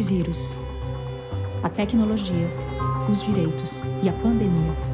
antivírus, a tecnologia, os direitos e a pandemia.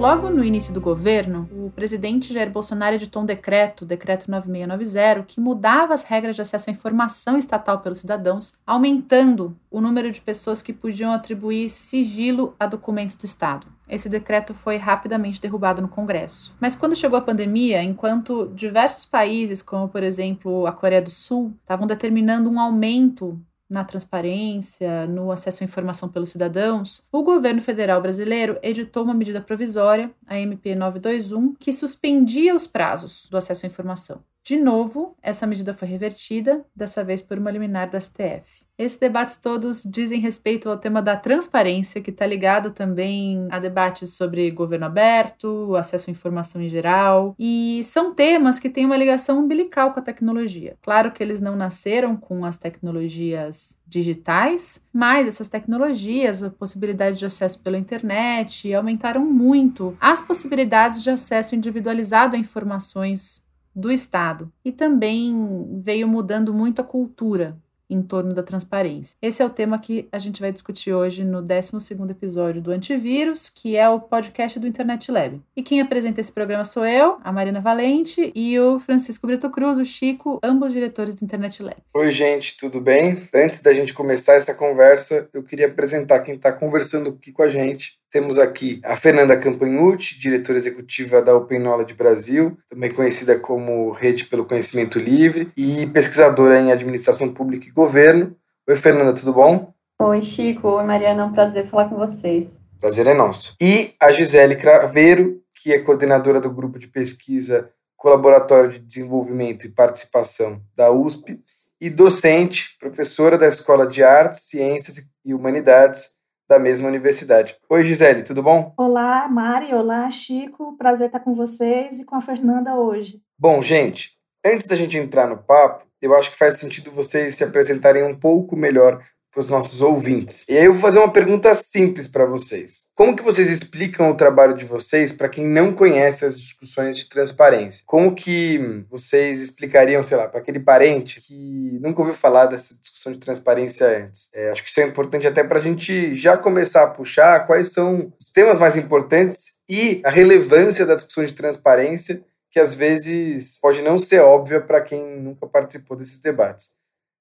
Logo no início do governo, o presidente Jair Bolsonaro editou um decreto, decreto 9690, que mudava as regras de acesso à informação estatal pelos cidadãos, aumentando o número de pessoas que podiam atribuir sigilo a documentos do Estado. Esse decreto foi rapidamente derrubado no Congresso. Mas quando chegou a pandemia, enquanto diversos países, como por exemplo a Coreia do Sul, estavam determinando um aumento na transparência, no acesso à informação pelos cidadãos, o governo federal brasileiro editou uma medida provisória, a MP 921, que suspendia os prazos do acesso à informação. De novo, essa medida foi revertida, dessa vez por uma liminar da STF. Esses debates todos dizem respeito ao tema da transparência, que está ligado também a debates sobre governo aberto, acesso à informação em geral, e são temas que têm uma ligação umbilical com a tecnologia. Claro que eles não nasceram com as tecnologias digitais, mas essas tecnologias, a possibilidade de acesso pela internet, aumentaram muito as possibilidades de acesso individualizado a informações do Estado. E também veio mudando muito a cultura em torno da transparência. Esse é o tema que a gente vai discutir hoje no 12º episódio do Antivírus, que é o podcast do Internet Lab. E quem apresenta esse programa sou eu, a Marina Valente, e o Francisco Brito Cruz, o Chico, ambos diretores do Internet Lab. Oi, gente, tudo bem? Antes da gente começar essa conversa, eu queria apresentar quem está conversando aqui com a gente. Temos aqui a Fernanda Campanhucci, diretora executiva da Open Knowledge Brasil, também conhecida como Rede pelo Conhecimento Livre e pesquisadora em Administração Pública e Governo. Oi, Fernanda, tudo bom? Oi, Chico. Oi, Mariana. É um prazer falar com vocês. Prazer é nosso. E a Gisele Craveiro, que é coordenadora do grupo de pesquisa Colaboratório de Desenvolvimento e Participação da USP e docente, professora da Escola de Artes, Ciências e Humanidades da mesma universidade. Oi, Gisele, tudo bom? Olá, Mari. Olá, Chico. Prazer estar com vocês e com a Fernanda hoje. Bom, gente, antes da gente entrar no papo, eu acho que faz sentido vocês se apresentarem um pouco melhor para os nossos ouvintes. E aí eu vou fazer uma pergunta simples para vocês. Como que vocês explicam o trabalho de vocês para quem não conhece as discussões de transparência? Como que vocês explicariam, sei lá, para aquele parente que nunca ouviu falar dessa discussão de transparência antes? É, acho que isso é importante até para a gente já começar a puxar quais são os temas mais importantes e a relevância da discussão de transparência que às vezes pode não ser óbvia para quem nunca participou desses debates.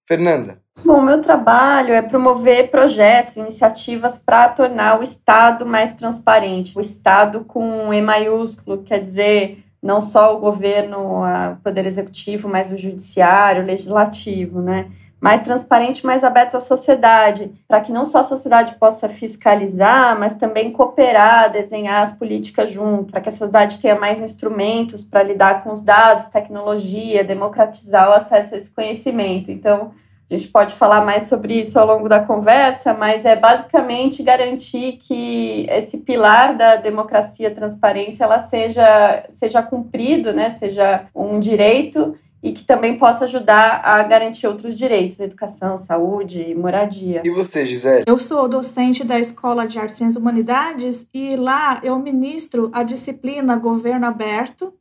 Fernanda. Bom, meu trabalho é promover projetos, iniciativas para tornar o Estado mais transparente. O Estado com E maiúsculo, quer dizer não só o governo, o poder executivo, mas o judiciário, o legislativo, né? Mais transparente, mais aberto à sociedade, para que não só a sociedade possa fiscalizar, mas também cooperar, desenhar as políticas junto, para que a sociedade tenha mais instrumentos para lidar com os dados, tecnologia, democratizar o acesso a esse conhecimento. Então, a gente pode falar mais sobre isso ao longo da conversa, mas é basicamente garantir que esse pilar da democracia, transparência, ela seja, seja cumprido, né? seja um direito e que também possa ajudar a garantir outros direitos, educação, saúde, moradia. E você, Gisele? Eu sou docente da Escola de Artes e Humanidades e lá eu ministro a disciplina Governo Aberto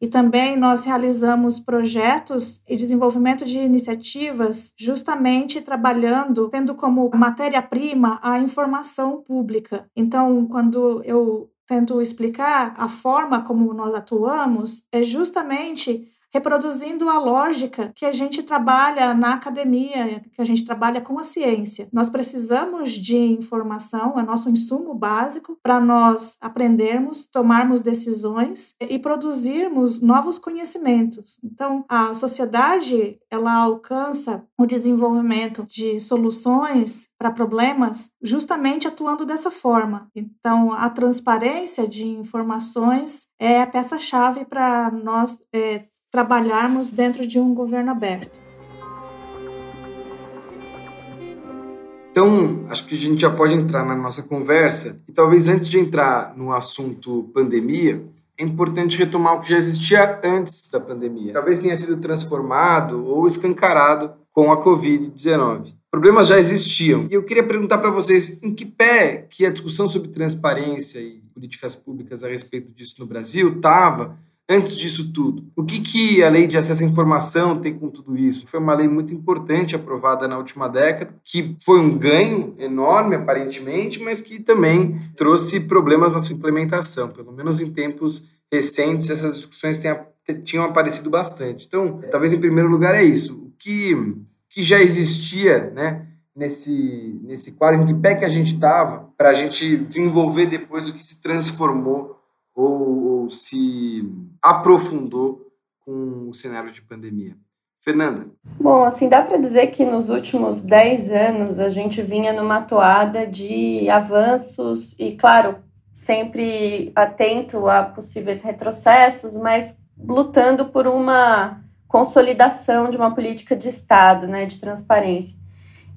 e também nós realizamos projetos e desenvolvimento de iniciativas justamente trabalhando, tendo como matéria-prima a informação pública. Então, quando eu tento explicar a forma como nós atuamos, é justamente reproduzindo a lógica que a gente trabalha na academia, que a gente trabalha com a ciência. Nós precisamos de informação, é nosso insumo básico para nós aprendermos, tomarmos decisões e produzirmos novos conhecimentos. Então, a sociedade, ela alcança o desenvolvimento de soluções para problemas justamente atuando dessa forma. Então, a transparência de informações é a peça-chave para nós é, trabalharmos dentro de um governo aberto. Então, acho que a gente já pode entrar na nossa conversa e talvez antes de entrar no assunto pandemia, é importante retomar o que já existia antes da pandemia. Talvez tenha sido transformado ou escancarado com a Covid-19. Problemas já existiam. E eu queria perguntar para vocês em que pé que a discussão sobre transparência e políticas públicas a respeito disso no Brasil estava antes disso tudo. O que, que a lei de acesso à informação tem com tudo isso? Foi uma lei muito importante aprovada na última década, que foi um ganho enorme, aparentemente, mas que também trouxe problemas na sua implementação. Pelo menos em tempos recentes, essas discussões tenham, tinham aparecido bastante. Então, talvez em primeiro lugar é isso. O que, que já existia, né? Nesse, nesse quadro, em que pé que a gente estava, para a gente desenvolver depois o que se transformou ou, ou se aprofundou com o cenário de pandemia. Fernanda. Bom, assim, dá para dizer que nos últimos 10 anos a gente vinha numa toada de avanços e, claro, sempre atento a possíveis retrocessos, mas lutando por uma consolidação de uma política de Estado, né, de transparência.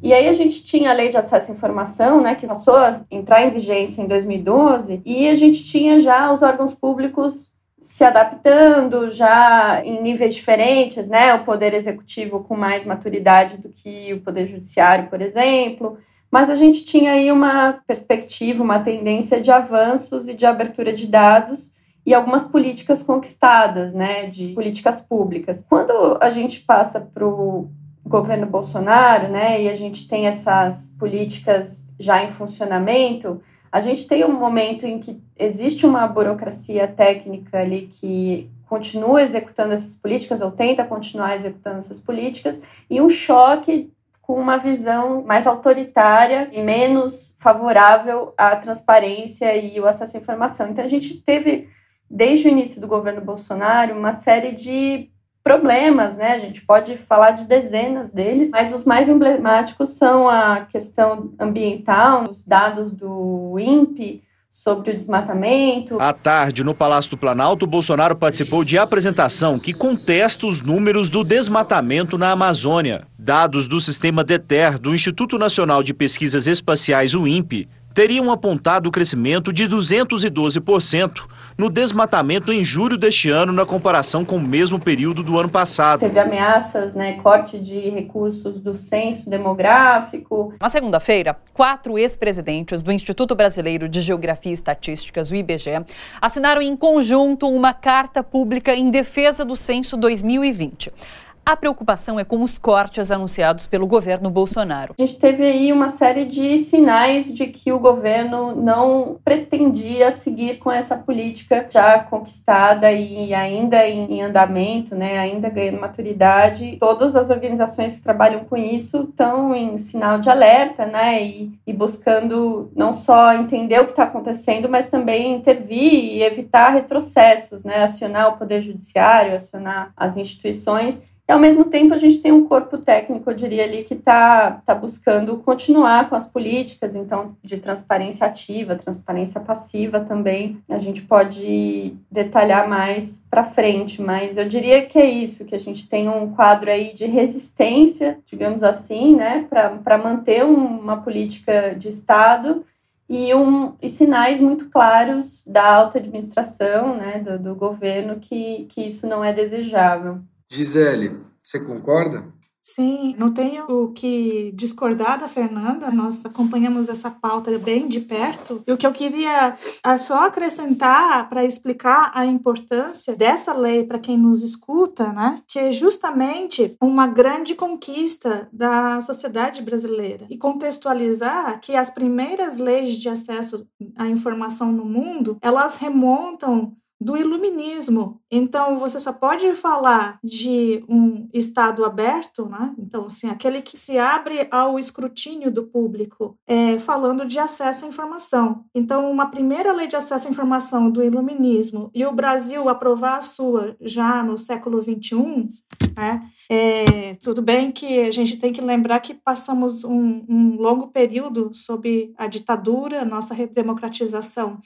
E aí a gente tinha a Lei de Acesso à Informação, né, que passou a entrar em vigência em 2012, e a gente tinha já os órgãos públicos se adaptando já em níveis diferentes, né, o poder executivo com mais maturidade do que o poder judiciário, por exemplo, mas a gente tinha aí uma perspectiva, uma tendência de avanços e de abertura de dados e algumas políticas conquistadas, né, de políticas públicas. Quando a gente passa para o governo Bolsonaro, né, e a gente tem essas políticas já em funcionamento, a gente tem um momento em que existe uma burocracia técnica ali que continua executando essas políticas ou tenta continuar executando essas políticas e um choque com uma visão mais autoritária e menos favorável à transparência e o acesso à informação. Então a gente teve desde o início do governo Bolsonaro uma série de problemas, né? A gente pode falar de dezenas deles, mas os mais emblemáticos são a questão ambiental, os dados do INPE sobre o desmatamento. À tarde, no Palácio do Planalto, Bolsonaro participou de apresentação que contesta os números do desmatamento na Amazônia. Dados do sistema DETER, do Instituto Nacional de Pesquisas Espaciais, o INPE, teriam apontado o crescimento de 212% no desmatamento em julho deste ano, na comparação com o mesmo período do ano passado. Teve ameaças, né, corte de recursos do censo demográfico. Na segunda-feira, quatro ex-presidentes do Instituto Brasileiro de Geografia e Estatísticas, o IBGE, assinaram em conjunto uma carta pública em defesa do censo 2020. A preocupação é com os cortes anunciados pelo governo Bolsonaro. A gente teve aí uma série de sinais de que o governo não pretendia seguir com essa política já conquistada e ainda em andamento, né, ainda ganhando maturidade. Todas as organizações que trabalham com isso estão em sinal de alerta, né, e, e buscando não só entender o que está acontecendo, mas também intervir e evitar retrocessos, né, acionar o poder judiciário, acionar as instituições e, ao mesmo tempo, a gente tem um corpo técnico, eu diria ali, que está tá buscando continuar com as políticas, então, de transparência ativa, transparência passiva também. A gente pode detalhar mais para frente, mas eu diria que é isso, que a gente tem um quadro aí de resistência, digamos assim, né, para manter uma política de Estado e, um, e sinais muito claros da alta administração, né, do, do governo, que, que isso não é desejável. Gisele, você concorda? Sim, não tenho o que discordar da Fernanda, nós acompanhamos essa pauta bem de perto. E o que eu queria é só acrescentar para explicar a importância dessa lei para quem nos escuta, né? Que é justamente uma grande conquista da sociedade brasileira. E contextualizar que as primeiras leis de acesso à informação no mundo, elas remontam do iluminismo. Então, você só pode falar de um Estado aberto, né? Então, assim, aquele que se abre ao escrutínio do público, é, falando de acesso à informação. Então, uma primeira lei de acesso à informação do iluminismo e o Brasil aprovar a sua já no século XXI, né? É, tudo bem que a gente tem que lembrar que passamos um, um longo período sob a ditadura, nossa redemocratização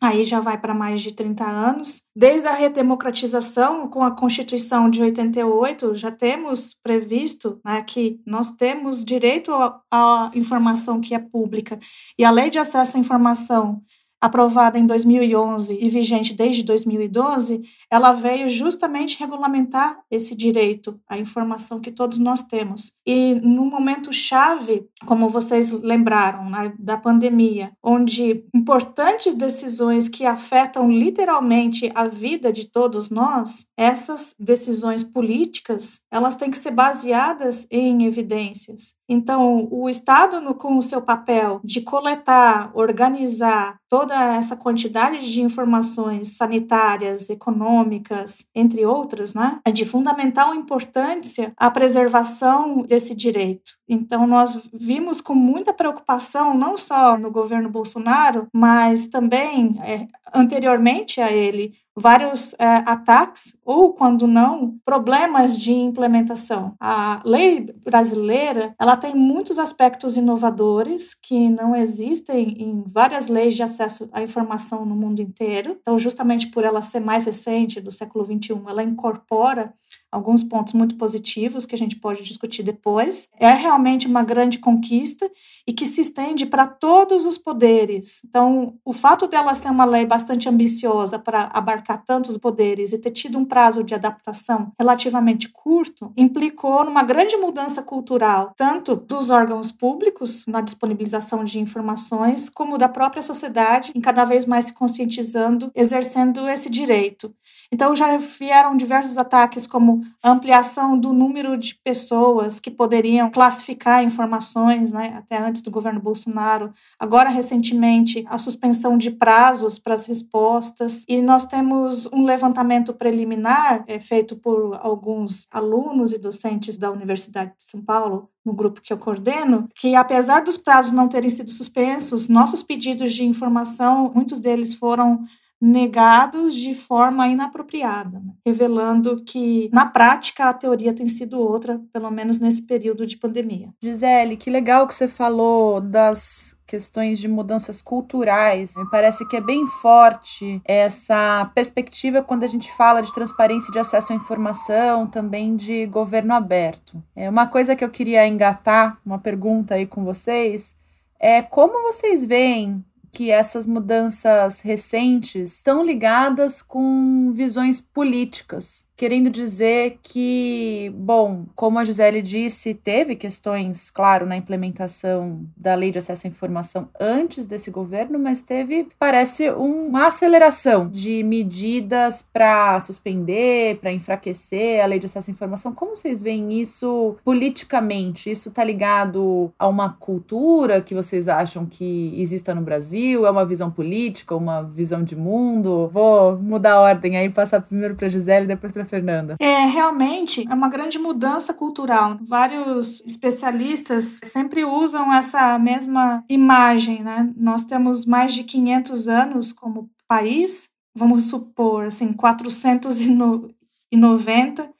aí já vai para mais de 30 anos. Desde a redemocratização, com a Constituição de 88, já temos previsto né, que nós temos direito à informação que é pública. E a Lei de Acesso à Informação aprovada em 2011 e vigente desde 2012, ela veio justamente regulamentar esse direito à informação que todos nós temos. E no momento chave, como vocês lembraram, né, da pandemia, onde importantes decisões que afetam literalmente a vida de todos nós, essas decisões políticas, elas têm que ser baseadas em evidências. Então, o Estado, no, com o seu papel de coletar, organizar toda essa quantidade de informações sanitárias, econômicas, entre outras, né, é de fundamental importância a preservação desse direito. Então, nós vimos com muita preocupação, não só no governo Bolsonaro, mas também é, anteriormente a ele, vários é, ataques ou, quando não, problemas de implementação. A lei brasileira ela tem muitos aspectos inovadores que não existem em várias leis de acesso à informação no mundo inteiro. Então, justamente por ela ser mais recente, do século XXI, ela incorpora alguns pontos muito positivos que a gente pode discutir depois. É realmente uma grande conquista e que se estende para todos os poderes. Então, o fato dela ser uma lei bastante ambiciosa para abarcar tantos poderes e ter tido um prazo de adaptação relativamente curto, implicou numa grande mudança cultural, tanto dos órgãos públicos na disponibilização de informações, como da própria sociedade em cada vez mais se conscientizando, exercendo esse direito. Então já vieram diversos ataques, como ampliação do número de pessoas que poderiam classificar informações, né, até antes do governo Bolsonaro. Agora, recentemente, a suspensão de prazos para as respostas. E nós temos um levantamento preliminar é, feito por alguns alunos e docentes da Universidade de São Paulo, no grupo que eu coordeno, que apesar dos prazos não terem sido suspensos, nossos pedidos de informação, muitos deles foram negados de forma inapropriada, né? revelando que, na prática, a teoria tem sido outra, pelo menos nesse período de pandemia. Gisele, que legal que você falou das questões de mudanças culturais. Me parece que é bem forte essa perspectiva quando a gente fala de transparência de acesso à informação, também de governo aberto. É uma coisa que eu queria engatar, uma pergunta aí com vocês, é como vocês veem que essas mudanças recentes estão ligadas com visões políticas querendo dizer que, bom, como a Gisele disse, teve questões, claro, na implementação da lei de acesso à informação antes desse governo, mas teve, parece, uma aceleração de medidas para suspender, para enfraquecer a lei de acesso à informação. Como vocês veem isso politicamente? Isso está ligado a uma cultura que vocês acham que exista no Brasil? É uma visão política, uma visão de mundo? Vou mudar a ordem aí, passar primeiro para Gisele, depois para Fernanda? É, realmente é uma grande mudança cultural. Vários especialistas sempre usam essa mesma imagem, né? Nós temos mais de 500 anos como país, vamos supor, assim, 490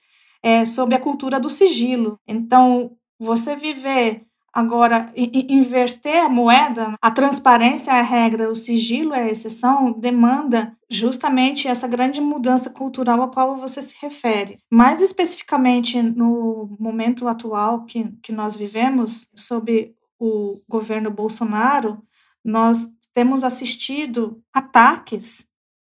é, a cultura do sigilo. Então, você viver Agora, inverter a moeda, a transparência é a regra, o sigilo é a exceção, demanda justamente essa grande mudança cultural a qual você se refere. Mais especificamente no momento atual que, que nós vivemos, sob o governo Bolsonaro, nós temos assistido ataques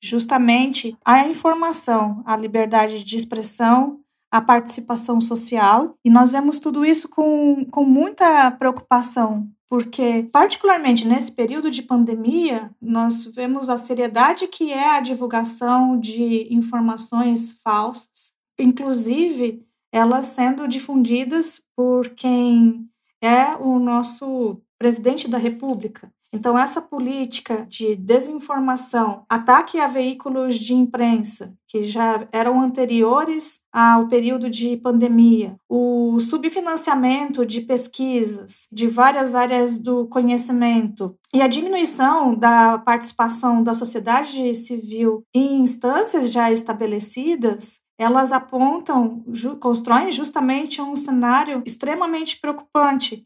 justamente à informação, à liberdade de expressão, a participação social, e nós vemos tudo isso com, com muita preocupação, porque, particularmente nesse período de pandemia, nós vemos a seriedade que é a divulgação de informações falsas, inclusive elas sendo difundidas por quem é o nosso presidente da República. Então, essa política de desinformação, ataque a veículos de imprensa, que já eram anteriores ao período de pandemia, o subfinanciamento de pesquisas de várias áreas do conhecimento e a diminuição da participação da sociedade civil em instâncias já estabelecidas, elas apontam, constroem justamente um cenário extremamente preocupante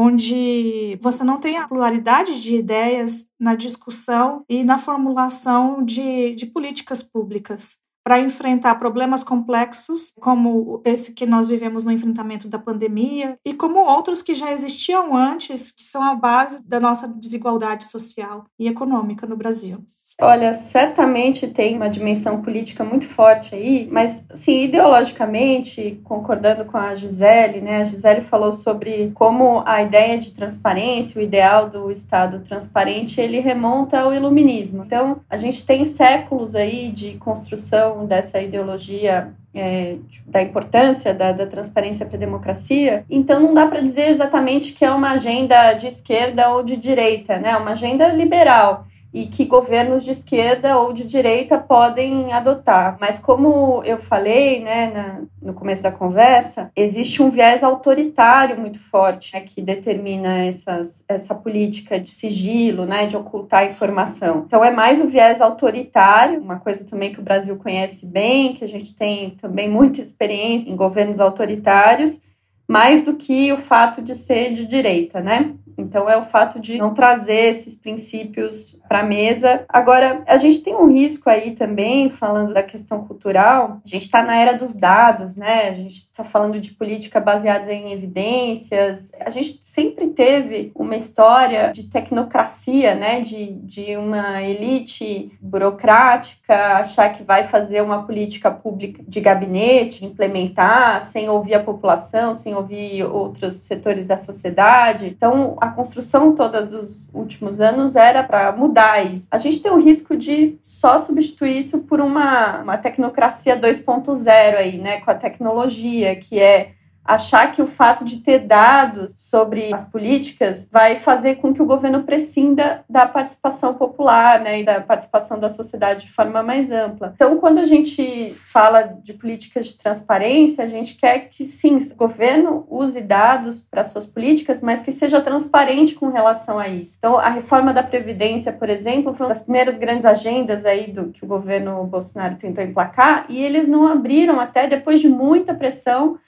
onde você não tem a pluralidade de ideias na discussão e na formulação de, de políticas públicas para enfrentar problemas complexos, como esse que nós vivemos no enfrentamento da pandemia, e como outros que já existiam antes, que são a base da nossa desigualdade social e econômica no Brasil. Olha, certamente tem uma dimensão política muito forte aí, mas, sim, ideologicamente, concordando com a Gisele, né? A Gisele falou sobre como a ideia de transparência, o ideal do Estado transparente, ele remonta ao iluminismo. Então, a gente tem séculos aí de construção dessa ideologia é, da importância da, da transparência para a democracia. Então, não dá para dizer exatamente que é uma agenda de esquerda ou de direita, né? É uma agenda liberal e que governos de esquerda ou de direita podem adotar. Mas como eu falei, né, na, no começo da conversa, existe um viés autoritário muito forte né, que determina essas, essa política de sigilo, né, de ocultar informação. Então é mais o viés autoritário, uma coisa também que o Brasil conhece bem, que a gente tem também muita experiência em governos autoritários, mais do que o fato de ser de direita, né? Então, é o fato de não trazer esses princípios para a mesa. Agora, a gente tem um risco aí também, falando da questão cultural, a gente está na era dos dados, né? A gente está falando de política baseada em evidências. A gente sempre teve uma história de tecnocracia, né? De, de uma elite burocrática achar que vai fazer uma política pública de gabinete, implementar, sem ouvir a população, sem ouvir outros setores da sociedade. Então, a construção toda dos últimos anos era para mudar isso. A gente tem o risco de só substituir isso por uma, uma tecnocracia 2.0 aí, né, com a tecnologia, que é achar que o fato de ter dados sobre as políticas vai fazer com que o governo prescinda da participação popular, né, e da participação da sociedade de forma mais ampla. Então, quando a gente fala de políticas de transparência, a gente quer que sim, o governo use dados para suas políticas, mas que seja transparente com relação a isso. Então, a reforma da previdência, por exemplo, foi uma das primeiras grandes agendas aí do que o governo Bolsonaro tentou emplacar, e eles não abriram até depois de muita pressão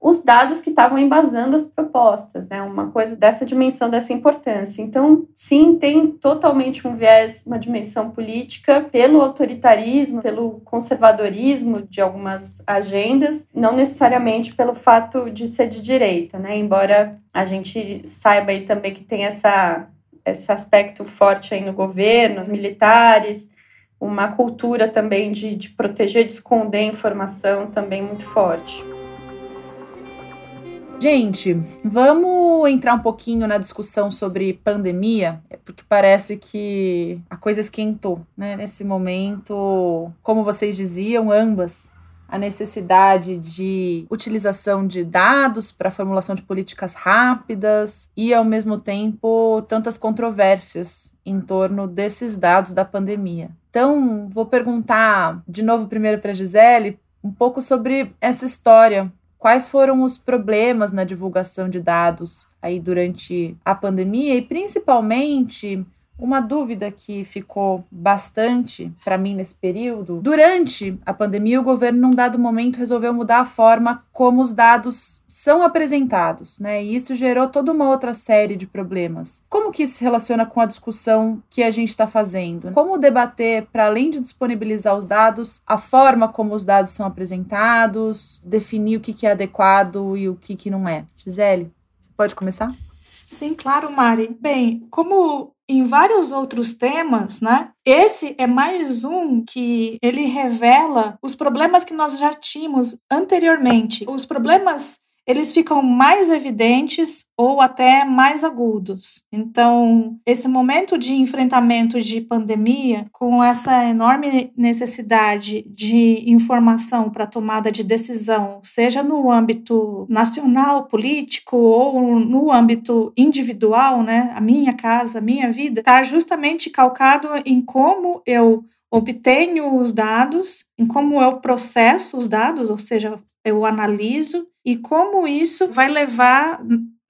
os dados que estavam embasando as propostas, né? Uma coisa dessa dimensão, dessa importância. Então, sim, tem totalmente um viés, uma dimensão política pelo autoritarismo, pelo conservadorismo de algumas agendas, não necessariamente pelo fato de ser de direita, né? Embora a gente saiba aí também que tem essa, esse aspecto forte aí no governo, os militares, uma cultura também de, de proteger, de esconder informação também muito forte. Gente, vamos entrar um pouquinho na discussão sobre pandemia, porque parece que a coisa esquentou, né? Nesse momento, como vocês diziam, ambas, a necessidade de utilização de dados para formulação de políticas rápidas e, ao mesmo tempo, tantas controvérsias em torno desses dados da pandemia. Então, vou perguntar de novo primeiro para a Gisele um pouco sobre essa história quais foram os problemas na divulgação de dados aí durante a pandemia e principalmente uma dúvida que ficou bastante para mim nesse período. Durante a pandemia, o governo, num dado momento, resolveu mudar a forma como os dados são apresentados, né? E isso gerou toda uma outra série de problemas. Como que isso se relaciona com a discussão que a gente está fazendo? Como debater, para além de disponibilizar os dados, a forma como os dados são apresentados, definir o que, que é adequado e o que, que não é? Gisele, você pode começar? Sim, claro, Mari. Bem, como em vários outros temas, né? Esse é mais um que ele revela os problemas que nós já tínhamos anteriormente. Os problemas eles ficam mais evidentes ou até mais agudos. Então, esse momento de enfrentamento de pandemia, com essa enorme necessidade de informação para tomada de decisão, seja no âmbito nacional, político ou no âmbito individual, né, a minha casa, a minha vida, está justamente calcado em como eu obtenho os dados, em como eu processo os dados, ou seja, eu analiso e como isso vai levar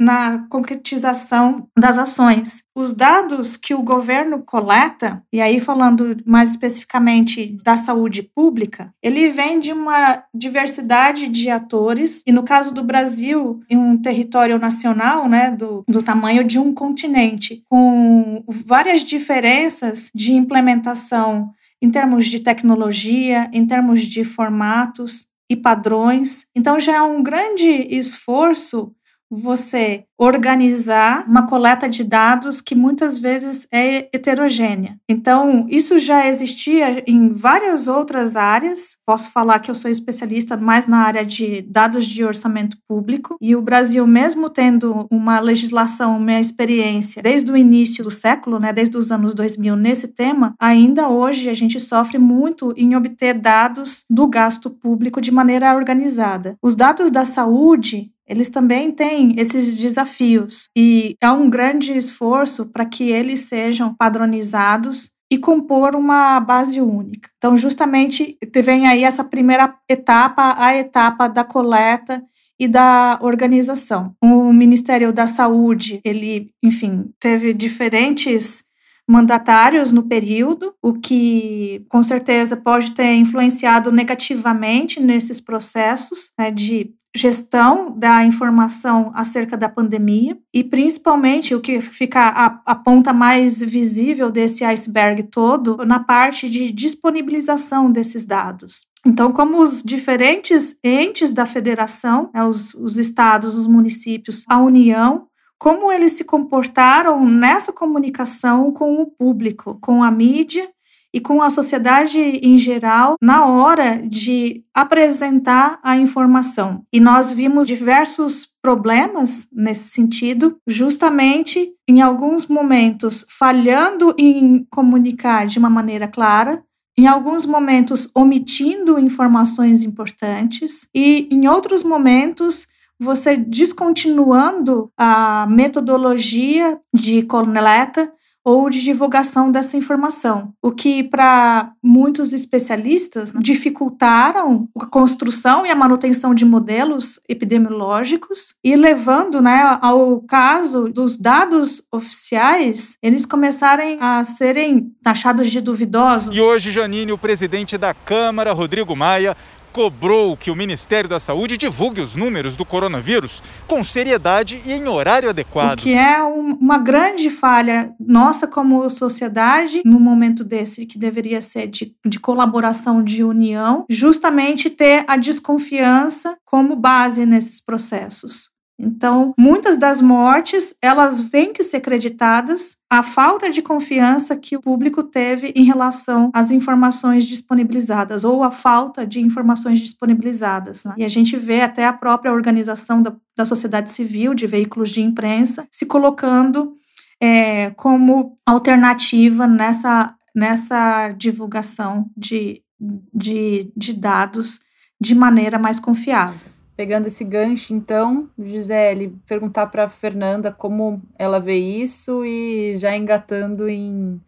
na concretização das ações. Os dados que o governo coleta, e aí falando mais especificamente da saúde pública, ele vem de uma diversidade de atores, e no caso do Brasil, em um território nacional, né, do, do tamanho de um continente, com várias diferenças de implementação em termos de tecnologia, em termos de formatos e padrões. Então já é um grande esforço você organizar uma coleta de dados que muitas vezes é heterogênea. Então, isso já existia em várias outras áreas. Posso falar que eu sou especialista mais na área de dados de orçamento público, e o Brasil, mesmo tendo uma legislação, uma experiência desde o início do século, né, desde os anos 2000 nesse tema, ainda hoje a gente sofre muito em obter dados do gasto público de maneira organizada. Os dados da saúde eles também têm esses desafios e há um grande esforço para que eles sejam padronizados e compor uma base única. Então, justamente, vem aí essa primeira etapa, a etapa da coleta e da organização. O Ministério da Saúde, ele, enfim, teve diferentes mandatários no período, o que com certeza pode ter influenciado negativamente nesses processos né, de gestão da informação acerca da pandemia e principalmente o que fica a, a, ponta mais visível desse iceberg todo na parte de disponibilização desses dados. Então, como os diferentes entes da federação, né, os, os estados, os municípios, a União, como eles se comportaram nessa comunicação com o público, com a mídia e com a sociedade em geral na hora de apresentar a informação. E nós vimos diversos problemas nesse sentido, justamente em alguns momentos falhando em comunicar de uma maneira clara, em alguns momentos omitindo informações importantes e em outros momentos você descontinuando a metodologia de coleta ou de divulgação dessa informação, o que para muitos especialistas dificultaram a construção e a manutenção de modelos epidemiológicos e levando, né, ao caso dos dados oficiais, eles começarem a serem taxados de duvidosos. E hoje, Janine, o presidente da Câmara, Rodrigo Maia, cobrou que o Ministério da Saúde divulgue os números do coronavírus com seriedade e em horário adequado. O que é um, uma grande falha nossa como sociedade, no momento desse, que deveria ser de, de colaboração, de união, justamente ter a desconfiança como base nesses processos. Então, muitas das mortes, elas vêm que ser creditadas à falta de confiança que o público teve em relação às informações disponibilizadas ou à falta de informações disponibilizadas. Né? E a gente vê até a própria organização da, da sociedade civil, de veículos de imprensa, se colocando é, como alternativa nessa, nessa divulgação de, de, de dados de maneira mais confiável pegando esse gancho, então, Gisele, perguntar para Fernanda como ela vê isso e já engatando em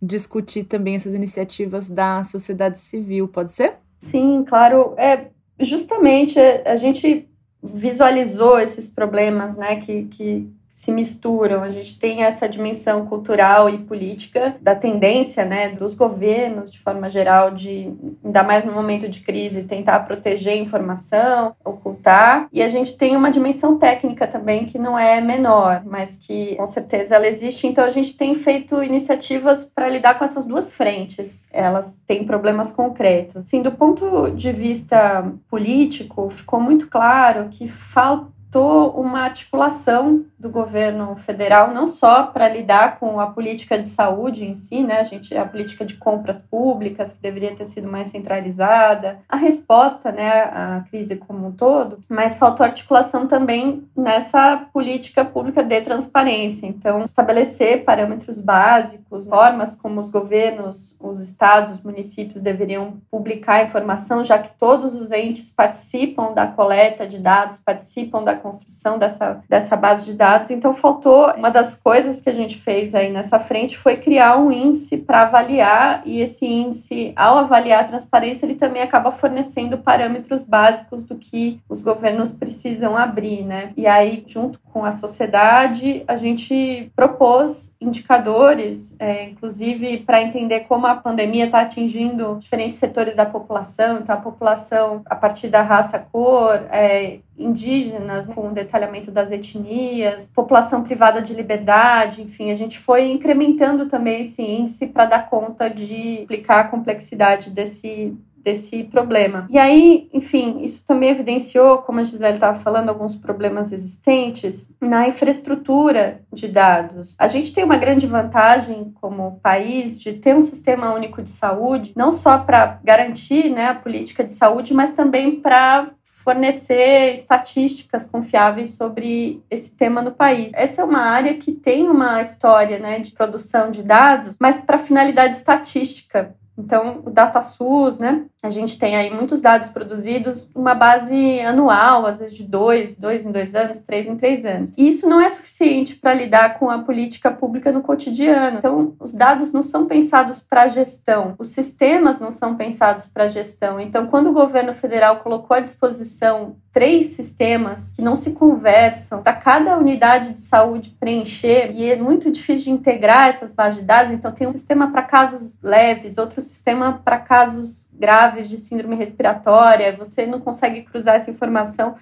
discutir também essas iniciativas da sociedade civil, pode ser? Sim, claro. É justamente a gente visualizou esses problemas, né, que, que se misturam. A gente tem essa dimensão cultural e política da tendência, né, dos governos de forma geral de ainda mais no momento de crise tentar proteger a informação, ocultar. E a gente tem uma dimensão técnica também que não é menor, mas que com certeza ela existe. Então a gente tem feito iniciativas para lidar com essas duas frentes. Elas têm problemas concretos. Sim, do ponto de vista político, ficou muito claro que falta uma articulação do governo federal, não só para lidar com a política de saúde em si, né? A gente a política de compras públicas que deveria ter sido mais centralizada, a resposta, né, à crise como um todo, mas faltou articulação também nessa política pública de transparência. Então, estabelecer parâmetros básicos, normas como os governos, os estados, os municípios deveriam publicar informação, já que todos os entes participam da coleta de dados, participam da construção dessa, dessa base de dados. Então, faltou uma das coisas que a gente fez aí nessa frente foi criar um índice para avaliar, e esse índice, ao avaliar a transparência, ele também acaba fornecendo parâmetros básicos do que os governos precisam abrir, né? E aí, junto com a sociedade, a gente propôs indicadores, é, inclusive para entender como a pandemia está atingindo diferentes setores da população. Então, a população, a partir da raça, cor, é, indígenas, com o detalhamento das etnias, população privada de liberdade, enfim, a gente foi incrementando também esse índice para dar conta de explicar a complexidade desse desse problema. E aí, enfim, isso também evidenciou, como a Gisele estava falando, alguns problemas existentes na infraestrutura de dados. A gente tem uma grande vantagem como país de ter um sistema único de saúde, não só para garantir né, a política de saúde, mas também para fornecer estatísticas confiáveis sobre esse tema no país. Essa é uma área que tem uma história né, de produção de dados, mas para finalidade estatística. Então, o DataSUS, né? A gente tem aí muitos dados produzidos, uma base anual, às vezes de dois, dois em dois anos, três em três anos. E isso não é suficiente para lidar com a política pública no cotidiano. Então, os dados não são pensados para gestão, os sistemas não são pensados para gestão. Então, quando o governo federal colocou à disposição três sistemas que não se conversam para cada unidade de saúde preencher, e é muito difícil de integrar essas bases de dados, então tem um sistema para casos leves, outro sistema para casos graves de síndrome respiratória, você não consegue cruzar essa informação.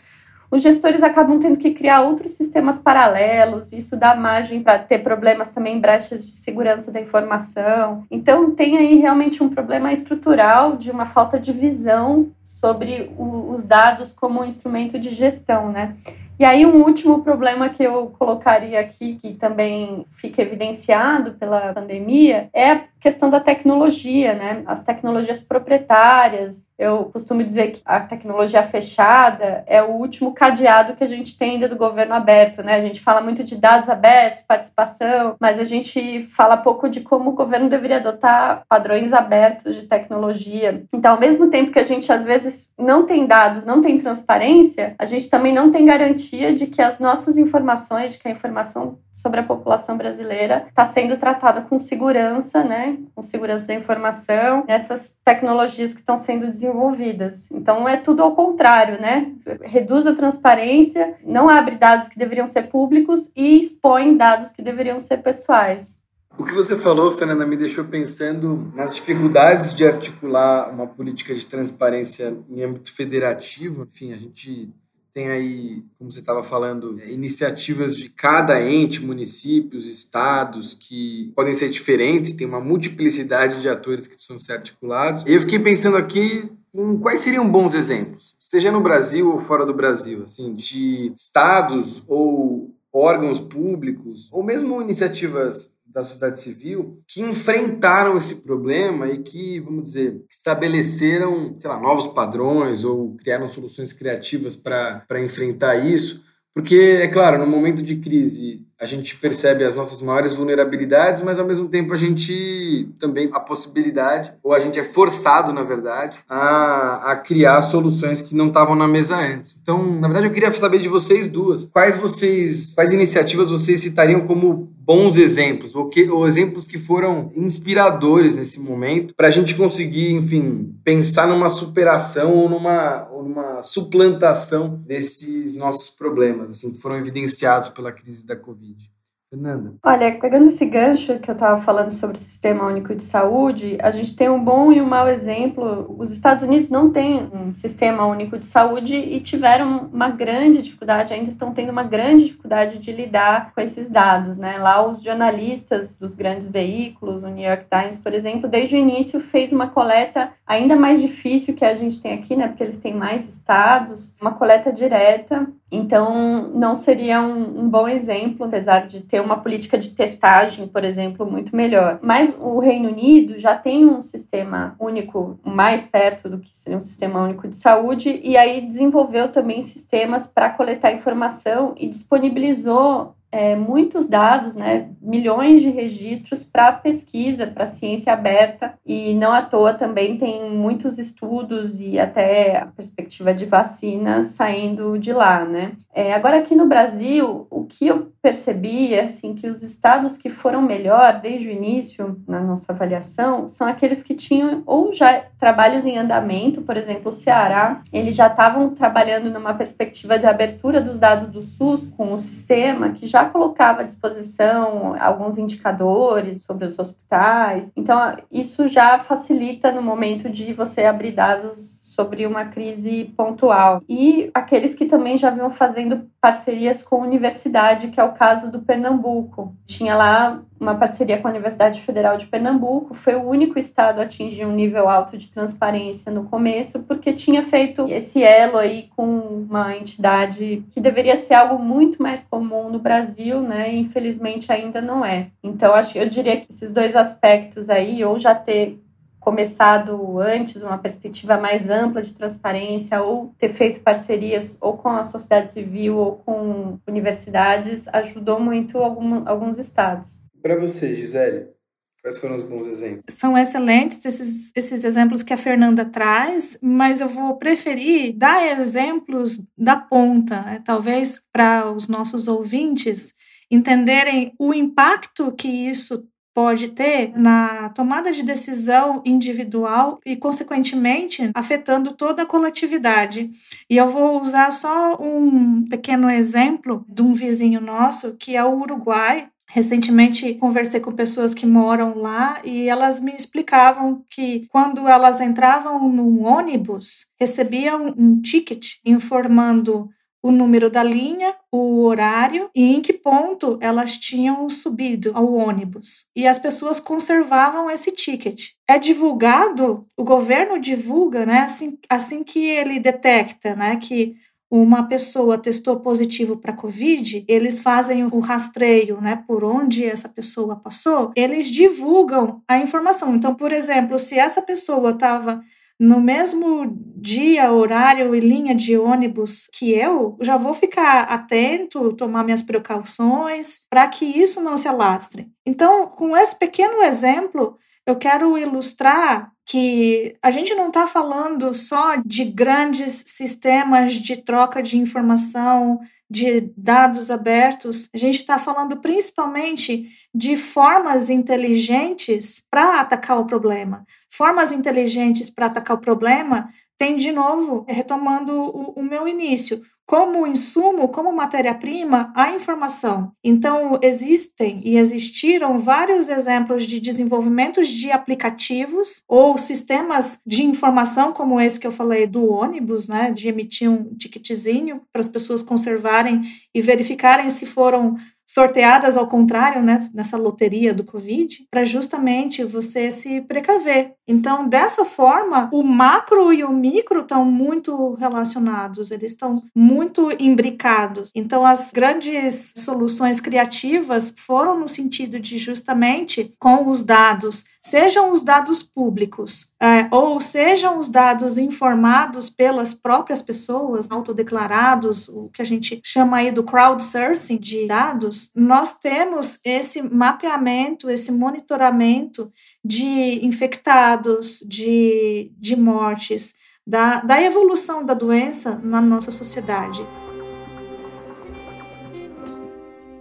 Os gestores acabam tendo que criar outros sistemas paralelos, isso dá margem para ter problemas também, brechas de segurança da informação. Então, tem aí realmente um problema estrutural de uma falta de visão sobre o, os dados como um instrumento de gestão, né? E aí, um último problema que eu colocaria aqui, que também fica evidenciado pela pandemia, é a questão da tecnologia, né? As tecnologias proprietárias. Eu costumo dizer que a tecnologia fechada é o último cadeado que a gente tem ainda do governo aberto, né? A gente fala muito de dados abertos, participação, mas a gente fala pouco de como o governo deveria adotar padrões abertos de tecnologia. Então, ao mesmo tempo que a gente às vezes não tem dados, não tem transparência, a gente também não tem garantia de que as nossas informações, de que a informação sobre a população brasileira está sendo tratada com segurança, né? Com segurança da informação, nessas tecnologias que estão sendo desenvolvidas. Então é tudo ao contrário, né? Reduz a transparência, não abre dados que deveriam ser públicos e expõe dados que deveriam ser pessoais. O que você falou, Fernanda, me deixou pensando nas dificuldades de articular uma política de transparência em âmbito federativo. Enfim, a gente tem aí, como você estava falando, iniciativas de cada ente, municípios, estados, que podem ser diferentes, tem uma multiplicidade de atores que precisam ser articulados. E eu fiquei pensando aqui em quais seriam bons exemplos, seja no Brasil ou fora do Brasil, assim, de estados ou órgãos públicos, ou mesmo iniciativas da sociedade civil que enfrentaram esse problema e que, vamos dizer, estabeleceram, sei lá, novos padrões ou criaram soluções criativas para enfrentar isso. Porque, é claro, no momento de crise, a gente percebe as nossas maiores vulnerabilidades, mas ao mesmo tempo a gente também a possibilidade, ou a gente é forçado, na verdade, a, a criar soluções que não estavam na mesa antes. Então, na verdade, eu queria saber de vocês duas, quais vocês, quais iniciativas vocês citariam como bons exemplos, ou, que, ou exemplos que foram inspiradores nesse momento, para a gente conseguir, enfim, pensar numa superação ou numa, ou numa suplantação desses nossos problemas, assim, que foram evidenciados pela crise da Covid. Fernanda. Olha, pegando esse gancho que eu estava falando sobre o Sistema Único de Saúde, a gente tem um bom e um mau exemplo. Os Estados Unidos não têm um Sistema Único de Saúde e tiveram uma grande dificuldade, ainda estão tendo uma grande dificuldade de lidar com esses dados. Né? Lá, os jornalistas dos grandes veículos, o New York Times, por exemplo, desde o início fez uma coleta ainda mais difícil que a gente tem aqui, né? porque eles têm mais estados, uma coleta direta então, não seria um, um, bom exemplo, apesar de ter uma política de testagem, por exemplo, muito melhor. Mas o Reino Unido já tem um sistema único mais perto do que seria um sistema único de saúde, e aí desenvolveu também sistemas para coletar informação e disponibilizou é, muitos dados, né, milhões de registros para pesquisa, para ciência aberta, e não à toa também tem muitos estudos e até a perspectiva de vacina saindo de lá, né. É, agora aqui no Brasil, o que eu percebi assim, que os estados que foram melhor desde o início na nossa avaliação são aqueles que tinham ou já trabalhos em andamento, por exemplo, o Ceará, eles já estavam trabalhando numa perspectiva de abertura dos dados do SUS com o sistema que já colocava à disposição alguns indicadores sobre os hospitais. Então, isso já facilita no momento de você abrir dados sobre uma crise pontual. E aqueles que também já vinham fazendo parcerias com a universidade, que é o caso do Pernambuco. Tinha lá uma parceria com a Universidade Federal de Pernambuco, foi o único estado a atingir um nível alto de transparência no começo, porque tinha feito esse elo aí com uma entidade que deveria ser algo muito mais comum no Brasil, né? E infelizmente ainda não é. Então, acho eu diria que esses dois aspectos aí, ou já ter começado antes uma perspectiva mais ampla de transparência ou ter feito parcerias ou com a sociedade civil ou com universidades ajudou muito algum, alguns estados. Para você, Gisele, quais foram os bons exemplos? São excelentes esses, esses exemplos que a Fernanda traz, mas eu vou preferir dar exemplos da ponta, né? talvez para os nossos ouvintes entenderem o impacto que isso pode ter na tomada de decisão individual e, consequentemente, afetando toda a coletividade. E eu vou usar só um pequeno exemplo de um vizinho nosso, que é o Uruguai, Recentemente conversei com pessoas que moram lá e elas me explicavam que quando elas entravam num ônibus, recebiam um ticket informando o número da linha, o horário e em que ponto elas tinham subido ao ônibus. E as pessoas conservavam esse ticket. É divulgado, o governo divulga, né, assim, assim que ele detecta, né, que uma pessoa testou positivo para Covid, eles fazem o rastreio, né, por onde essa pessoa passou, eles divulgam a informação. Então, por exemplo, se essa pessoa estava no mesmo dia, horário e linha de ônibus que eu, já vou ficar atento, tomar minhas precauções para que isso não se alastre. Então, com esse pequeno exemplo, eu quero ilustrar que a gente não está falando só de grandes sistemas de troca de informação, de dados abertos, a gente está falando principalmente de formas inteligentes para atacar o problema. Formas inteligentes para atacar o problema tem, de novo, retomando o, o meu início, como insumo, como matéria-prima, a informação. Então, existem e existiram vários exemplos de desenvolvimentos de aplicativos ou sistemas de informação, como esse que eu falei do ônibus, né, de emitir um ticketzinho para as pessoas conservarem e verificarem se foram sorteadas ao contrário, né, nessa loteria do Covid, para justamente você se precaver. Então, dessa forma, o macro e o micro estão muito relacionados, eles estão muito imbricados. Então, as grandes soluções criativas foram no sentido de justamente com os dados sejam os dados públicos é, ou sejam os dados informados pelas próprias pessoas, autodeclarados, o que a gente chama aí do crowdsourcing de dados, nós temos esse mapeamento, esse monitoramento de infectados, de, de mortes, da, da evolução da doença na nossa sociedade.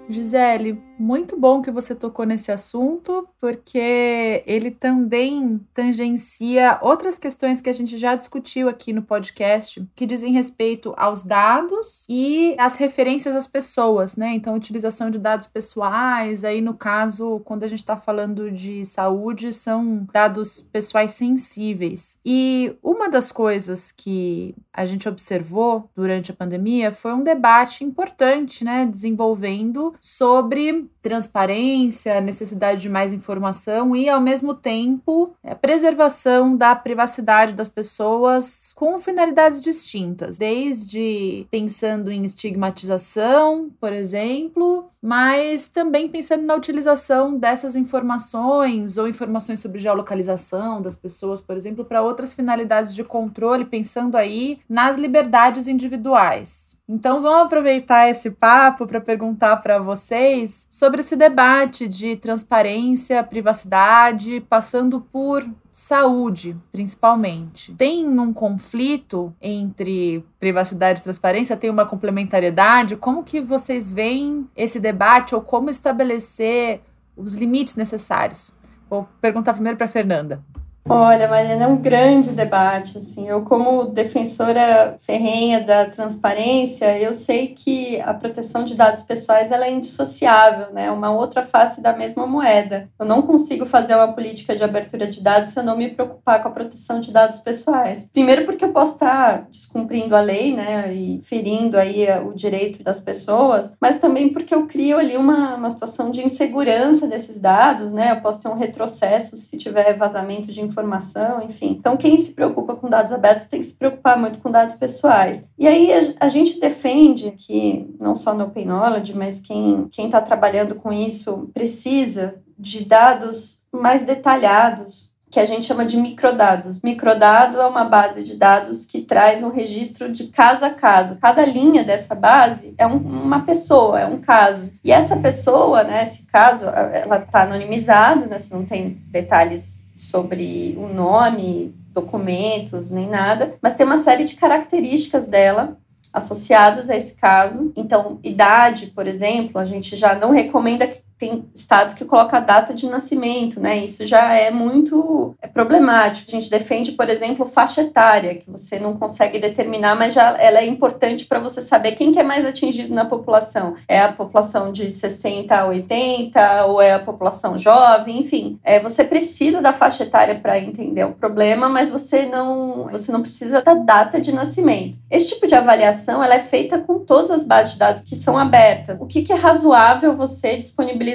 Gisele, muito bom que você tocou nesse assunto, porque ele também tangencia outras questões que a gente já discutiu aqui no podcast, que dizem respeito aos dados e às referências às pessoas, né? Então, utilização de dados pessoais, aí no caso, quando a gente está falando de saúde, são dados pessoais sensíveis. E uma das coisas que a gente observou durante a pandemia foi um debate importante, né? Desenvolvendo sobre transparência, necessidade de mais informação e, ao mesmo tempo, a preservação da privacidade das pessoas com finalidades distintas, desde pensando em estigmatização, por exemplo, mas também pensando na utilização dessas informações ou informações sobre geolocalização das pessoas, por exemplo, para outras finalidades de controle, pensando aí nas liberdades individuais. Então vamos aproveitar esse papo para perguntar para vocês sobre esse debate de transparência, privacidade, passando por saúde, principalmente. Tem um conflito entre privacidade e transparência? Tem uma complementariedade? Como que vocês veem esse debate ou como estabelecer os limites necessários? Vou perguntar primeiro para Fernanda. Olha, Mariana, é um grande debate. Assim, eu como defensora ferrenha da transparência, eu sei que a proteção de dados pessoais ela é indissociável, né? Uma outra face da mesma moeda. Eu não consigo fazer uma política de abertura de dados se eu não me preocupar com a proteção de dados pessoais. Primeiro, porque eu posso estar descumprindo a lei, né, e ferindo aí o direito das pessoas, mas também porque eu crio ali uma, uma situação de insegurança desses dados, né? Eu posso ter um retrocesso se tiver vazamento de informações informação, enfim. Então, quem se preocupa com dados abertos tem que se preocupar muito com dados pessoais. E aí a, a gente defende que, não só no Open Knowledge, mas quem está trabalhando com isso precisa de dados mais detalhados que a gente chama de microdados. Microdado é uma base de dados que traz um registro de caso a caso. Cada linha dessa base é um, uma pessoa, é um caso. E essa pessoa, né, esse caso, ela está anonimizada, né, não tem detalhes sobre o nome, documentos, nem nada, mas tem uma série de características dela associadas a esse caso. Então, idade, por exemplo, a gente já não recomenda que tem estados que colocam a data de nascimento, né? Isso já é muito é problemático. A gente defende, por exemplo, faixa etária, que você não consegue determinar, mas já ela é importante para você saber quem que é mais atingido na população. É a população de 60 a 80 ou é a população jovem, enfim. É, você precisa da faixa etária para entender o problema, mas você não, você não precisa da data de nascimento. Esse tipo de avaliação ela é feita com todas as bases de dados que são abertas. O que, que é razoável você disponibilizar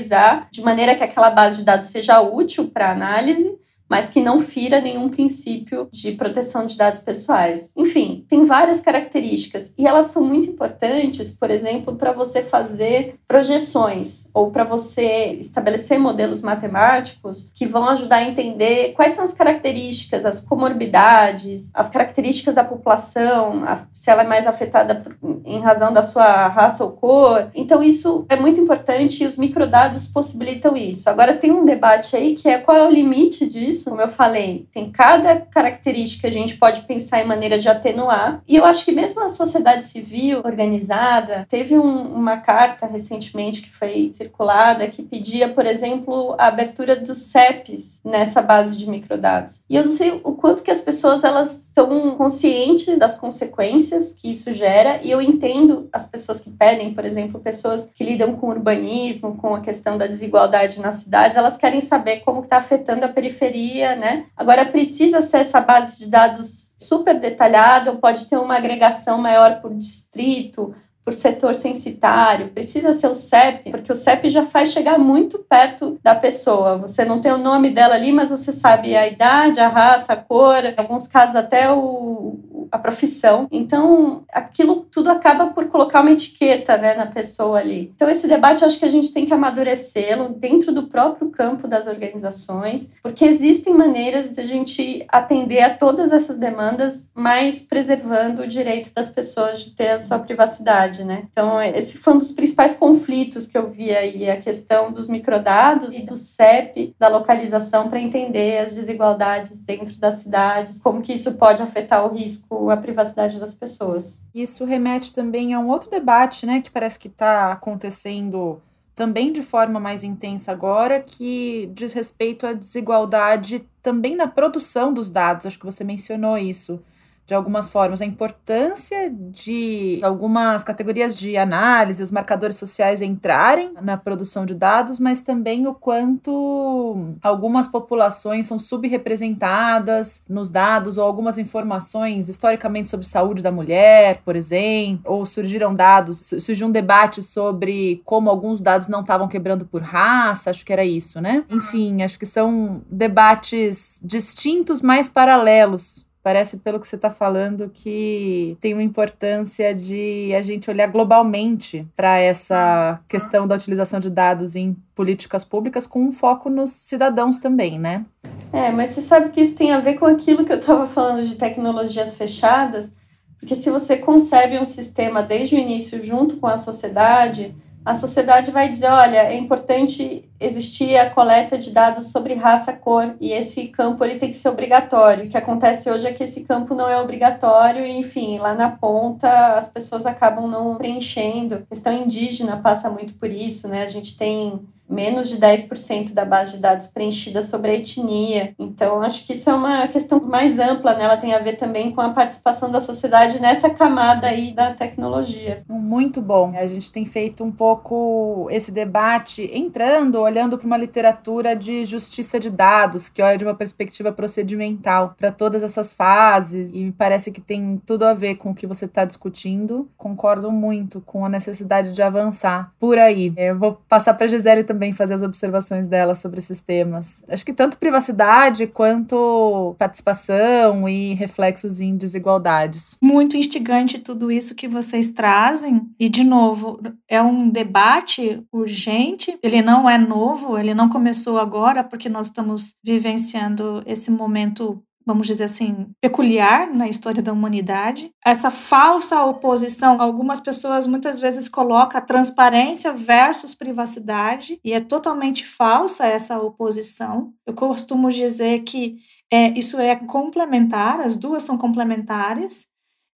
de maneira que aquela base de dados seja útil para análise mas que não fira nenhum princípio de proteção de dados pessoais. Enfim, tem várias características e elas são muito importantes, por exemplo, para você fazer projeções ou para você estabelecer modelos matemáticos que vão ajudar a entender quais são as características, as comorbidades, as características da população, se ela é mais afetada em razão da sua raça ou cor. Então, isso é muito importante e os microdados possibilitam isso. Agora, tem um debate aí que é qual é o limite disso isso, como eu falei, tem cada característica que a gente pode pensar em maneira de atenuar. E eu acho que mesmo a sociedade civil organizada, teve um, uma carta recentemente que foi circulada que pedia, por exemplo, a abertura dos CEPs nessa base de microdados. E eu não sei o quanto que as pessoas elas estão conscientes das consequências que isso gera e eu entendo as pessoas que pedem, por exemplo, pessoas que lidam com urbanismo, com a questão da desigualdade nas cidades, elas querem saber como está afetando a periferia né? Agora precisa ser essa base de dados super detalhada ou pode ter uma agregação maior por distrito, por setor censitário, precisa ser o CEP, porque o CEP já faz chegar muito perto da pessoa. Você não tem o nome dela ali, mas você sabe a idade, a raça, a cor, em alguns casos até o, a profissão. Então, aquilo tudo acaba por colocar uma etiqueta né, na pessoa ali. Então, esse debate acho que a gente tem que amadurecê-lo dentro do próprio campo das organizações, porque existem maneiras de a gente atender a todas essas demandas, mas preservando o direito das pessoas de ter a sua privacidade, né? Então, esse foi um dos principais conflitos que eu vi aí, a questão dos microdados e do CEP, da localização, para entender as desigualdades dentro das cidades, como que isso pode afetar o risco a privacidade das pessoas. Isso remete também a um outro debate, né, que parece que está acontecendo também de forma mais intensa agora, que diz respeito à desigualdade também na produção dos dados. Acho que você mencionou isso de algumas formas, a importância de algumas categorias de análise, os marcadores sociais entrarem na produção de dados, mas também o quanto algumas populações são subrepresentadas nos dados ou algumas informações historicamente sobre saúde da mulher, por exemplo, ou surgiram dados, surgiu um debate sobre como alguns dados não estavam quebrando por raça, acho que era isso, né? Enfim, acho que são debates distintos, mas paralelos Parece, pelo que você está falando, que tem uma importância de a gente olhar globalmente para essa questão da utilização de dados em políticas públicas com um foco nos cidadãos também, né? É, mas você sabe que isso tem a ver com aquilo que eu estava falando de tecnologias fechadas, porque se você concebe um sistema desde o início junto com a sociedade, a sociedade vai dizer, olha, é importante existir a coleta de dados sobre raça, cor, e esse campo ele tem que ser obrigatório. O que acontece hoje é que esse campo não é obrigatório, e enfim, lá na ponta as pessoas acabam não preenchendo. A questão indígena passa muito por isso, né? A gente tem menos de 10% da base de dados preenchida sobre a etnia. Então, acho que isso é uma questão mais ampla, né? Ela tem a ver também com a participação da sociedade nessa camada aí da tecnologia. Muito bom. A gente tem feito um pouco esse debate entrando, olhando para uma literatura de justiça de dados, que olha de uma perspectiva procedimental para todas essas fases, e me parece que tem tudo a ver com o que você está discutindo. Concordo muito com a necessidade de avançar por aí. Eu vou passar para a Gisele também fazer as observações dela sobre esses temas. Acho que tanto privacidade quanto participação e reflexos em desigualdades. Muito instigante tudo isso que vocês trazem. E, de novo, é um debate urgente. Ele não é novo, ele não começou agora, porque nós estamos vivenciando esse momento vamos dizer assim, peculiar na história da humanidade. Essa falsa oposição, algumas pessoas muitas vezes colocam transparência versus privacidade, e é totalmente falsa essa oposição. Eu costumo dizer que é, isso é complementar, as duas são complementares.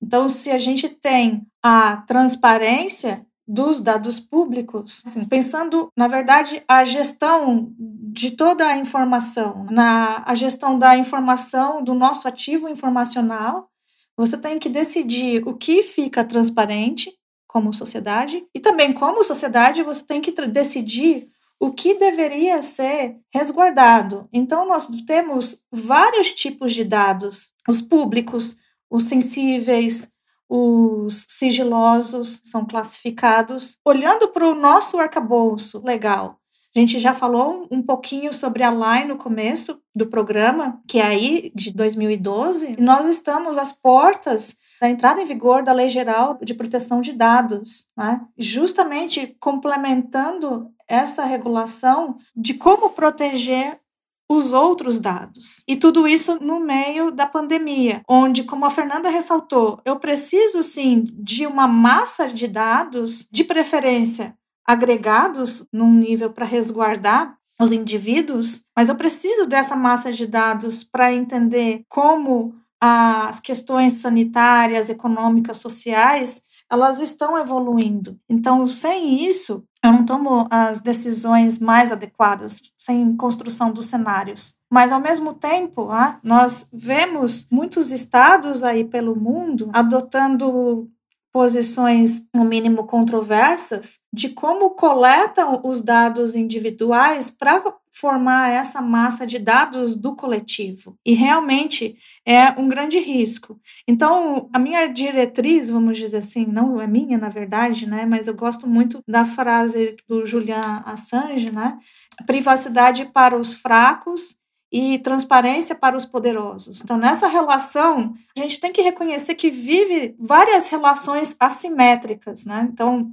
Então, se a gente tem a transparência, dos dados públicos, assim, pensando, na verdade, a gestão de toda a informação, na a gestão da informação do nosso ativo informacional, você tem que decidir o que fica transparente como sociedade e também como sociedade você tem que decidir o que deveria ser resguardado. Então nós temos vários tipos de dados, os públicos, os sensíveis, os sigilosos são classificados olhando para o nosso arcabouço legal. A gente já falou um pouquinho sobre a LAI no começo do programa, que é aí de 2012, e nós estamos às portas da entrada em vigor da Lei Geral de Proteção de Dados, né? justamente complementando essa regulação de como proteger os outros dados. E tudo isso no meio da pandemia, onde, como a Fernanda ressaltou, eu preciso sim de uma massa de dados, de preferência agregados num nível para resguardar os indivíduos, mas eu preciso dessa massa de dados para entender como as questões sanitárias, econômicas, sociais, elas estão evoluindo. Então, sem isso, eu não tomo as decisões mais adequadas sem construção dos cenários. Mas, ao mesmo tempo, ah, nós vemos muitos estados aí pelo mundo adotando posições, no mínimo, controversas de como coletam os dados individuais para formar essa massa de dados do coletivo. E realmente é um grande risco. Então, a minha diretriz, vamos dizer assim, não é minha, na verdade, né, mas eu gosto muito da frase do Julian Assange, né? Privacidade para os fracos e transparência para os poderosos. Então, nessa relação, a gente tem que reconhecer que vive várias relações assimétricas, né? Então,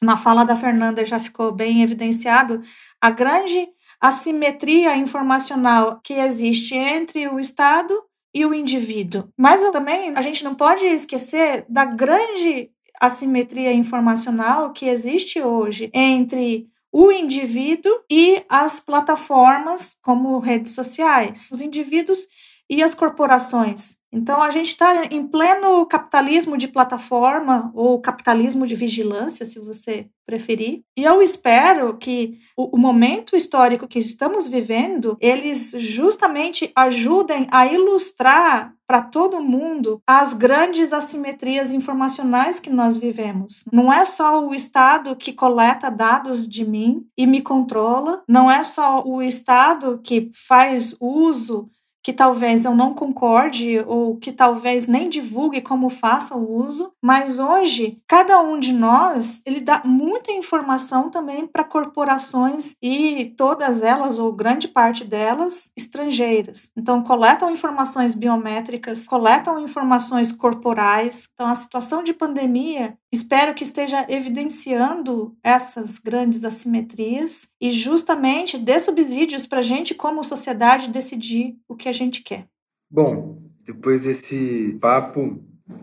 na fala da Fernanda já ficou bem evidenciado a grande assimetria informacional que existe entre o Estado e o indivíduo. Mas também a gente não pode esquecer da grande assimetria informacional que existe hoje entre o indivíduo e as plataformas como redes sociais. Os indivíduos e as corporações. Então, a gente está em pleno capitalismo de plataforma ou capitalismo de vigilância, se você preferir. E eu espero que o, o momento histórico que estamos vivendo, eles justamente ajudem a ilustrar para todo mundo as grandes assimetrias informacionais que nós vivemos. Não é só o Estado que coleta dados de mim e me controla, não é só o Estado que faz uso que talvez eu não concorde ou que talvez nem divulgue como faça o uso, mas hoje cada um de nós ele dá muita informação também para corporações e todas elas ou grande parte delas estrangeiras. Então coletam informações biométricas, coletam informações corporais. Então a situação de pandemia Espero que esteja evidenciando essas grandes assimetrias e justamente dê subsídios para a gente, como sociedade, decidir o que a gente quer. Bom, depois desse papo,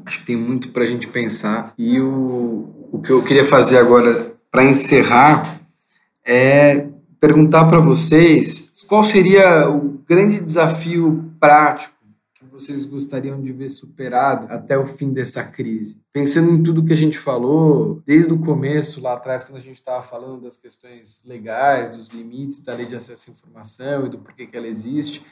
acho que tem muito para a gente pensar. E o, o que eu queria fazer agora para encerrar é perguntar para vocês qual seria o grande desafio prático vocês gostariam de ver superado até o fim dessa crise? Pensando em tudo que a gente falou, desde o começo, lá atrás, quando a gente estava falando das questões legais, dos limites da lei de acesso à informação e do porquê que ela existe,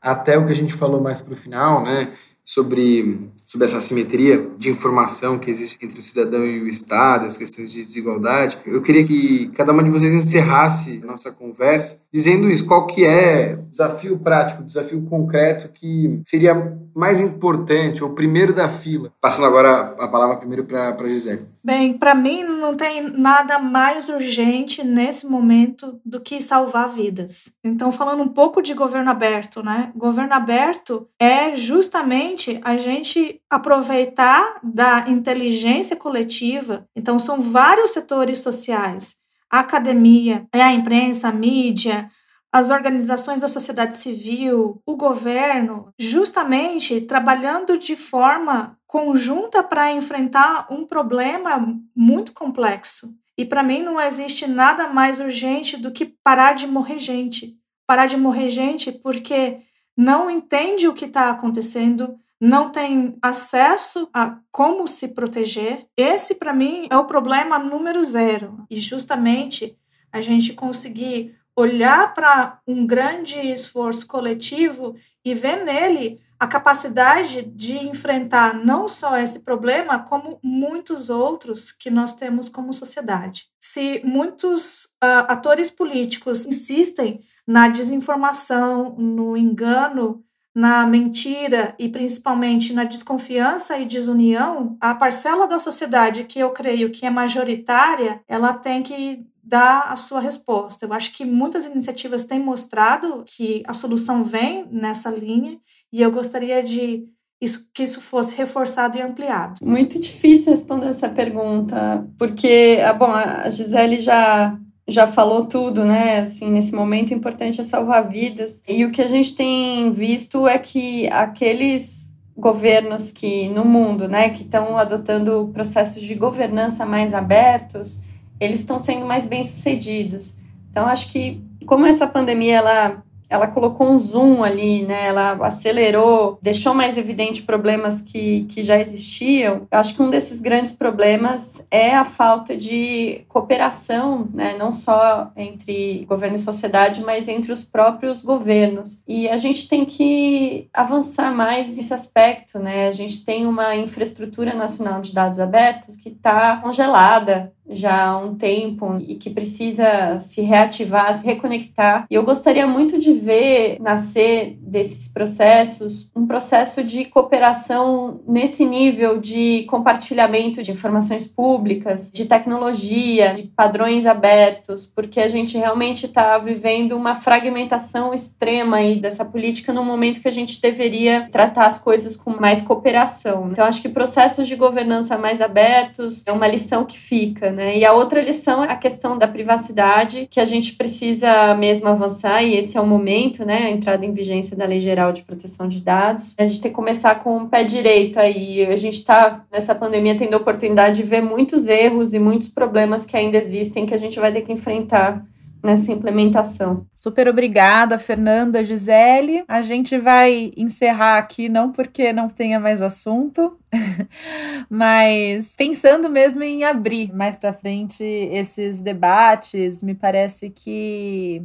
até o que a gente falou mais para o final, né? Sobre, sobre essa simetria de informação que existe entre o cidadão e o Estado, as questões de desigualdade. Eu queria que cada uma de vocês encerrasse a nossa conversa dizendo isso, qual que é o desafio prático, o desafio concreto que seria mais importante, ou primeiro da fila. Passando agora a palavra primeiro para a Gisele. Bem, para mim não tem nada mais urgente nesse momento do que salvar vidas. Então, falando um pouco de governo aberto, né? Governo aberto é justamente a gente aproveitar da inteligência coletiva. Então, são vários setores sociais: a academia, é a imprensa, a mídia, as organizações da sociedade civil, o governo, justamente trabalhando de forma conjunta para enfrentar um problema muito complexo. E para mim não existe nada mais urgente do que parar de morrer gente. Parar de morrer gente porque não entende o que está acontecendo, não tem acesso a como se proteger. Esse, para mim, é o problema número zero. E justamente a gente conseguir olhar para um grande esforço coletivo e ver nele a capacidade de enfrentar não só esse problema, como muitos outros que nós temos como sociedade. Se muitos uh, atores políticos insistem na desinformação, no engano, na mentira e principalmente na desconfiança e desunião, a parcela da sociedade que eu creio que é majoritária, ela tem que dar a sua resposta. Eu acho que muitas iniciativas têm mostrado que a solução vem nessa linha e eu gostaria de isso, que isso fosse reforçado e ampliado. Muito difícil responder essa pergunta, porque, ah, bom, a Gisele já já falou tudo, né? Assim, nesse momento importante é salvar vidas. E o que a gente tem visto é que aqueles governos que no mundo, né, que estão adotando processos de governança mais abertos, eles estão sendo mais bem-sucedidos. Então, acho que como essa pandemia ela ela colocou um zoom ali, né? Ela acelerou, deixou mais evidente problemas que, que já existiam. Eu acho que um desses grandes problemas é a falta de cooperação, né? Não só entre governo e sociedade, mas entre os próprios governos. E a gente tem que avançar mais nesse aspecto, né? A gente tem uma infraestrutura nacional de dados abertos que está congelada já há um tempo e que precisa se reativar, se reconectar. E eu gostaria muito de ver nascer desses processos um processo de cooperação nesse nível de compartilhamento de informações públicas, de tecnologia, de padrões abertos, porque a gente realmente está vivendo uma fragmentação extrema aí dessa política no momento que a gente deveria tratar as coisas com mais cooperação. Então, acho que processos de governança mais abertos é uma lição que fica. Né? E a outra lição é a questão da privacidade, que a gente precisa mesmo avançar, e esse é o momento, né? A entrada em vigência da Lei Geral de Proteção de Dados. A gente tem que começar com o pé direito aí. A gente está, nessa pandemia, tendo a oportunidade de ver muitos erros e muitos problemas que ainda existem que a gente vai ter que enfrentar nessa implementação. Super obrigada, Fernanda, Gisele. A gente vai encerrar aqui, não porque não tenha mais assunto, mas pensando mesmo em abrir mais para frente esses debates, me parece que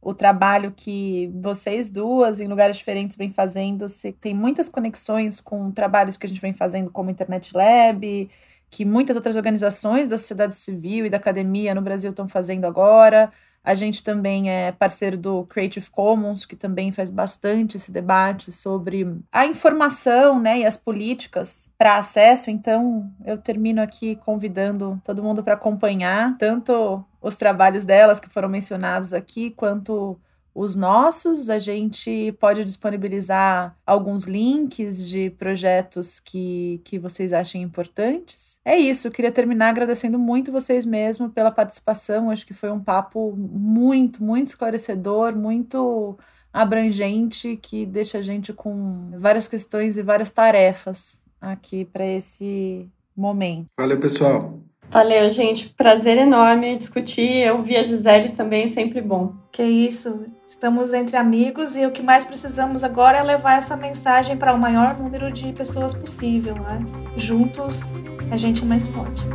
o trabalho que vocês duas, em lugares diferentes, vem fazendo, tem muitas conexões com trabalhos que a gente vem fazendo como Internet Lab, que muitas outras organizações da sociedade civil e da academia no Brasil estão fazendo agora. A gente também é parceiro do Creative Commons, que também faz bastante esse debate sobre a informação né, e as políticas para acesso. Então, eu termino aqui convidando todo mundo para acompanhar tanto os trabalhos delas que foram mencionados aqui, quanto os nossos, a gente pode disponibilizar alguns links de projetos que, que vocês achem importantes. É isso, eu queria terminar agradecendo muito vocês mesmo pela participação. Acho que foi um papo muito, muito esclarecedor, muito abrangente, que deixa a gente com várias questões e várias tarefas aqui para esse momento. Valeu, pessoal. Valeu, gente. Prazer enorme discutir. Eu vi a Gisele também, sempre bom. Que isso. Estamos entre amigos e o que mais precisamos agora é levar essa mensagem para o maior número de pessoas possível, né? Juntos, a gente é mais forte.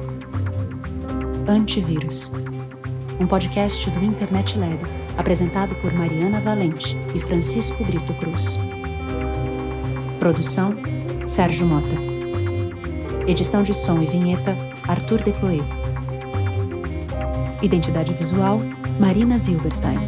Antivírus. Um podcast do Internet Lab, apresentado por Mariana Valente e Francisco Brito Cruz. Produção: Sérgio Mota. Edição de som e vinheta: Arthur Decloé. Identidade visual: Marina Zilberstein.